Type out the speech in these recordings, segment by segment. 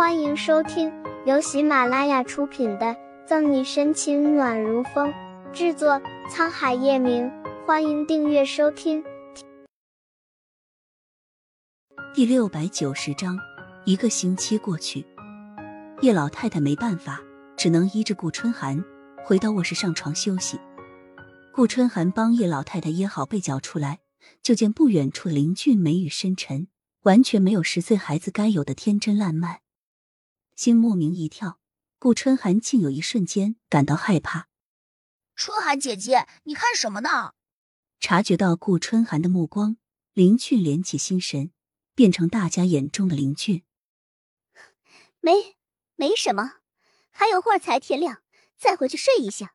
欢迎收听由喜马拉雅出品的《赠你深情暖如风》，制作沧海夜明。欢迎订阅收听。第六百九十章，一个星期过去，叶老太太没办法，只能依着顾春寒回到卧室上床休息。顾春寒帮叶老太太掖好被角出来，就见不远处林俊眉宇深沉，完全没有十岁孩子该有的天真烂漫。心莫名一跳，顾春寒竟有一瞬间感到害怕。春寒姐姐，你看什么呢？察觉到顾春寒的目光，林俊敛起心神，变成大家眼中的林俊。没，没什么，还有会儿才天亮，再回去睡一下。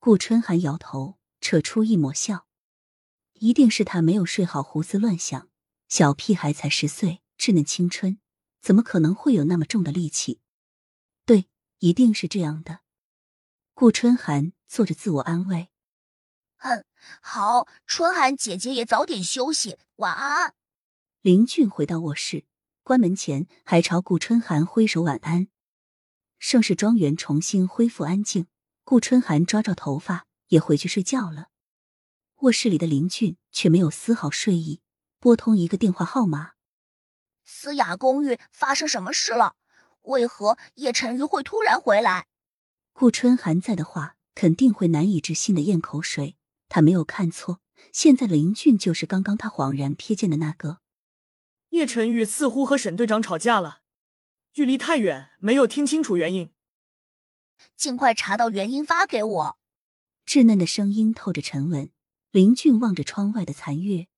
顾春寒摇头，扯出一抹笑，一定是他没有睡好，胡思乱想。小屁孩才十岁，稚嫩青春。怎么可能会有那么重的力气？对，一定是这样的。顾春寒做着自我安慰。嗯，好，春寒姐姐也早点休息，晚安。林俊回到卧室，关门前还朝顾春寒挥手晚安。盛世庄园重新恢复安静，顾春寒抓抓头发，也回去睡觉了。卧室里的林俊却没有丝毫睡意，拨通一个电话号码。思雅公寓发生什么事了？为何叶晨玉会突然回来？顾春寒在的话，肯定会难以置信的咽口水。他没有看错，现在的林俊就是刚刚他恍然瞥见的那个。叶晨玉似乎和沈队长吵架了，距离太远，没有听清楚原因。尽快查到原因发给我。稚嫩的声音透着沉稳。林俊望着窗外的残月。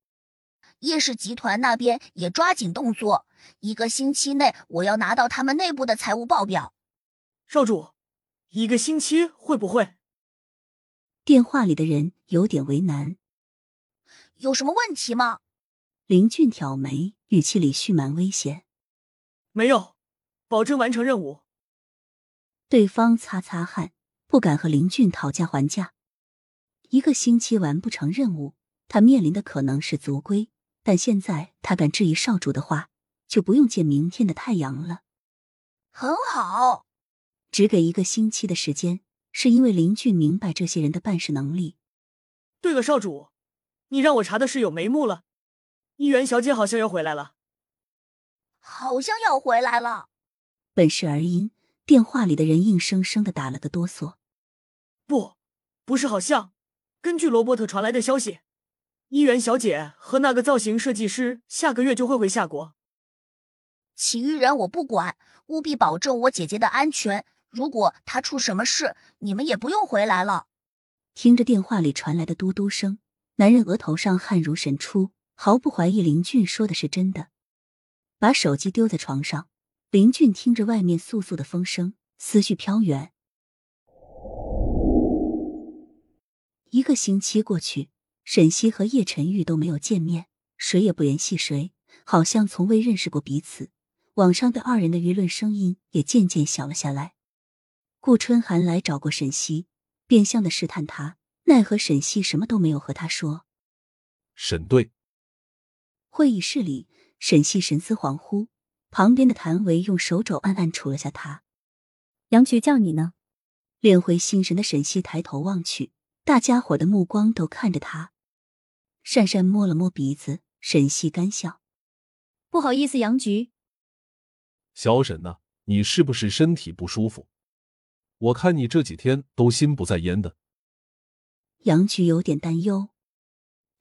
叶氏集团那边也抓紧动作，一个星期内我要拿到他们内部的财务报表。少主，一个星期会不会？电话里的人有点为难。有什么问题吗？林俊挑眉，语气里蓄满危险。没有，保证完成任务。对方擦擦汗，不敢和林俊讨价还价。一个星期完不成任务，他面临的可能是族规。但现在他敢质疑少主的话，就不用见明天的太阳了。很好，只给一个星期的时间，是因为林俊明白这些人的办事能力。对了，少主，你让我查的事有眉目了。一元小姐好像要回来了，好像要回来了。本是而音，电话里的人硬生生的打了个哆嗦。不，不是好像，根据罗伯特传来的消息。伊元小姐和那个造型设计师下个月就会回夏国。其余人我不管，务必保证我姐姐的安全。如果她出什么事，你们也不用回来了。听着电话里传来的嘟嘟声，男人额头上汗如神出，毫不怀疑林俊说的是真的。把手机丢在床上，林俊听着外面簌簌的风声，思绪飘远。一个星期过去。沈西和叶晨玉都没有见面，谁也不联系谁，好像从未认识过彼此。网上对二人的舆论声音也渐渐小了下来。顾春寒来找过沈西，变相的试探他，奈何沈西什么都没有和他说。沈队，会议室里，沈西神思恍惚，旁边的谭维用手肘暗暗杵了下他。杨局叫你呢。敛回心神的沈西抬头望去，大家伙的目光都看着他。珊珊摸了摸鼻子，沈西干笑：“不好意思，杨局。小沈呐，你是不是身体不舒服？我看你这几天都心不在焉的。”杨局有点担忧。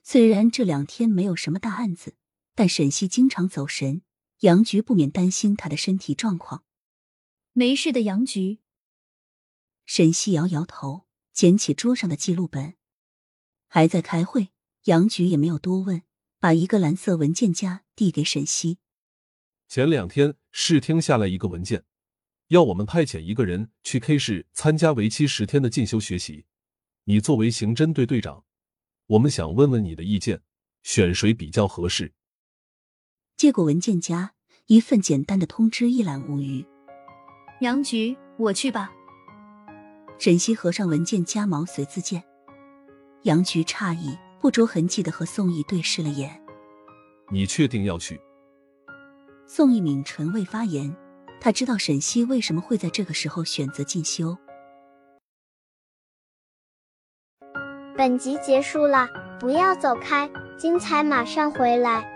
虽然这两天没有什么大案子，但沈西经常走神，杨局不免担心他的身体状况。没事的，杨局。沈西摇摇头，捡起桌上的记录本，还在开会。杨局也没有多问，把一个蓝色文件夹递给沈西。前两天试听下来一个文件，要我们派遣一个人去 K 市参加为期十天的进修学习。你作为刑侦队队长，我们想问问你的意见，选谁比较合适？接过文件夹，一份简单的通知一览无余。杨局，我去吧。沈西合上文件夹，毛遂自荐。杨局诧异。不着痕迹的和宋义对视了眼，你确定要去？宋义抿唇未发言，他知道沈西为什么会在这个时候选择进修。本集结束了，不要走开，精彩马上回来。